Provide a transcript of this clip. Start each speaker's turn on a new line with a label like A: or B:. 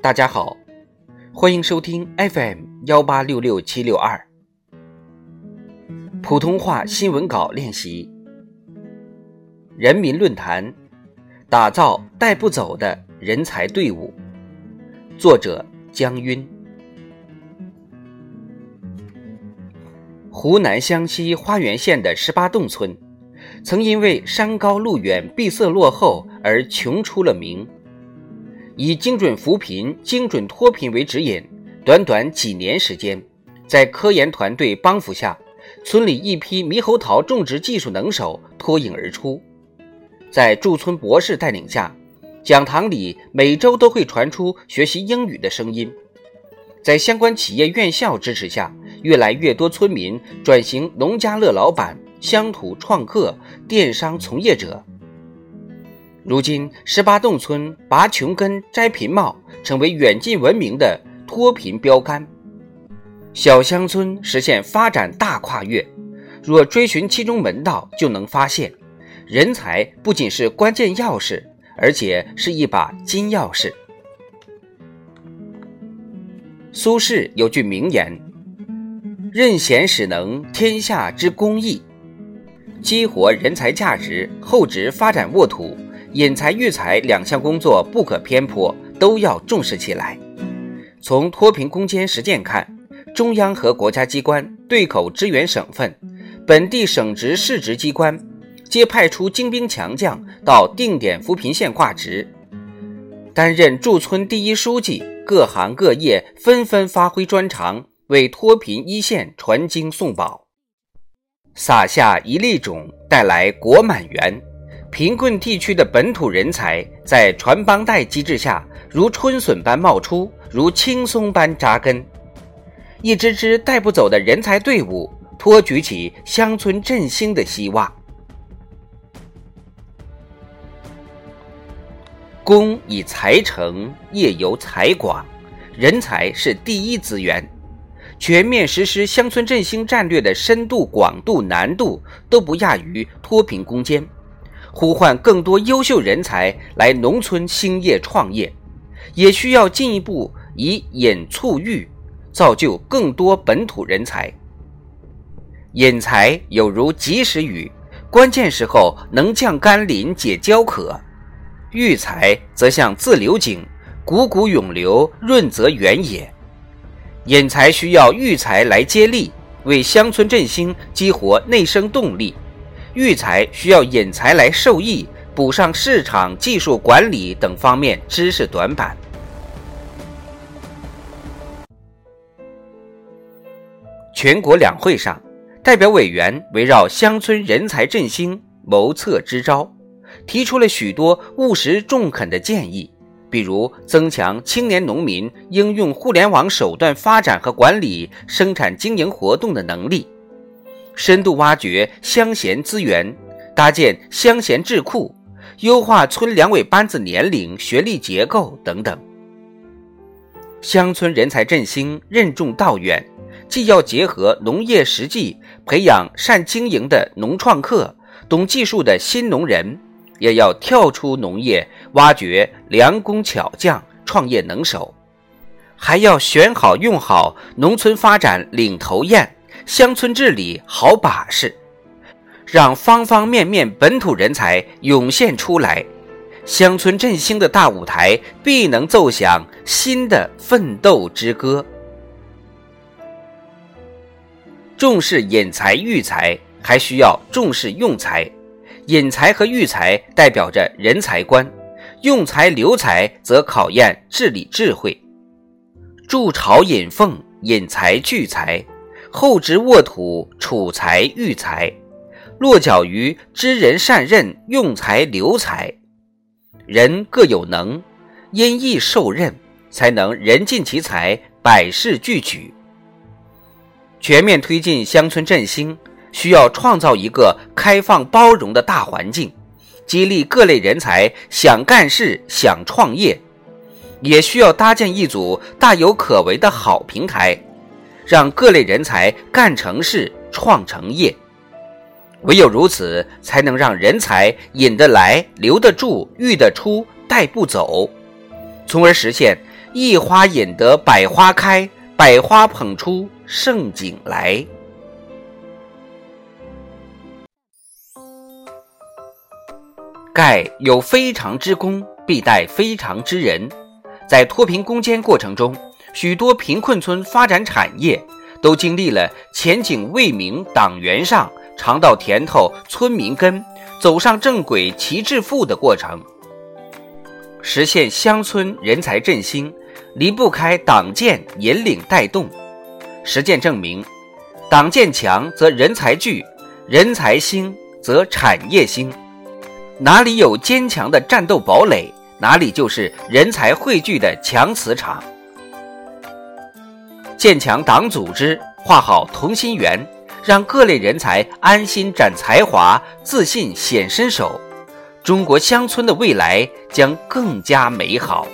A: 大家好，欢迎收听 FM 幺八六六七六二普通话新闻稿练习。人民论坛打造带不走的人才队伍。作者江晕。湖南湘西花垣县的十八洞村，曾因为山高路远、闭塞落后而穷出了名。以精准扶贫、精准脱贫为指引，短短几年时间，在科研团队帮扶下，村里一批猕猴桃种植技术能手脱颖而出。在驻村博士带领下，讲堂里每周都会传出学习英语的声音。在相关企业院校支持下，越来越多村民转型农家乐老板、乡土创客、电商从业者。如今，十八洞村拔穷根、摘贫帽，成为远近闻名的脱贫标杆。小乡村实现发展大跨越，若追寻其中门道，就能发现，人才不仅是关键钥匙，而且是一把金钥匙。苏轼有句名言：“任贤使能天下之公义。”激活人才价值，厚植发展沃土。引才育才两项工作不可偏颇，都要重视起来。从脱贫攻坚实践看，中央和国家机关对口支援省份，本地省直市直机关皆派出精兵强将到定点扶贫县挂职，担任驻村第一书记。各行各业纷纷发挥专长，为脱贫一线传经送宝，撒下一粒种，带来果满园。贫困地区的本土人才在传帮带机制下，如春笋般冒出，如青松般扎根。一支支带不走的人才队伍，托举起乡村振兴的希望。工以才成，业由才广，人才是第一资源。全面实施乡村振兴战略的深度、广度、难度，都不亚于脱贫攻坚。呼唤更多优秀人才来农村兴业创业，也需要进一步以引促育，造就更多本土人才。引才有如及时雨，关键时候能降甘霖解焦渴；育才则像自流井，汩汩涌流，润泽原野。引才需要育才来接力，为乡村振兴激活内生动力。育才需要引才来受益，补上市场、技术管理等方面知识短板。全国两会上，代表委员围绕乡村人才振兴谋策支招，提出了许多务实中肯的建议，比如增强青年农民应用互联网手段发展和管理生产经营活动的能力。深度挖掘乡贤资源，搭建乡贤智库，优化村两委班子年龄、学历结构等等。乡村人才振兴任重道远，既要结合农业实际，培养善经营的农创客、懂技术的新农人，也要跳出农业，挖掘良工巧匠、创业能手，还要选好用好农村发展领头雁。乡村治理好把式，让方方面面本土人才涌现出来，乡村振兴的大舞台必能奏响新的奋斗之歌。重视引才育才，还需要重视用才。引才和育才代表着人才观，用才留才则考验治理智慧。筑巢引凤，引才聚才。厚植沃土，储才育才，落脚于知人善任、用才留才。人各有能，因义受任，才能人尽其才，百事俱举。全面推进乡村振兴，需要创造一个开放包容的大环境，激励各类人才想干事、想创业，也需要搭建一组大有可为的好平台。让各类人才干成事、创成业，唯有如此，才能让人才引得来、留得住、育得出、带不走，从而实现一花引得百花开，百花捧出盛景来。盖有非常之功，必待非常之人。在脱贫攻坚过程中，许多贫困村发展产业都经历了前景未明党员上，尝到甜头村民跟，走上正轨齐致富的过程。实现乡村人才振兴，离不开党建引领带动。实践证明，党建强则人才聚，人才兴则产业兴。哪里有坚强的战斗堡垒，哪里就是人才汇聚的强磁场。建强党组织，画好同心圆，让各类人才安心展才华，自信显身手。中国乡村的未来将更加美好。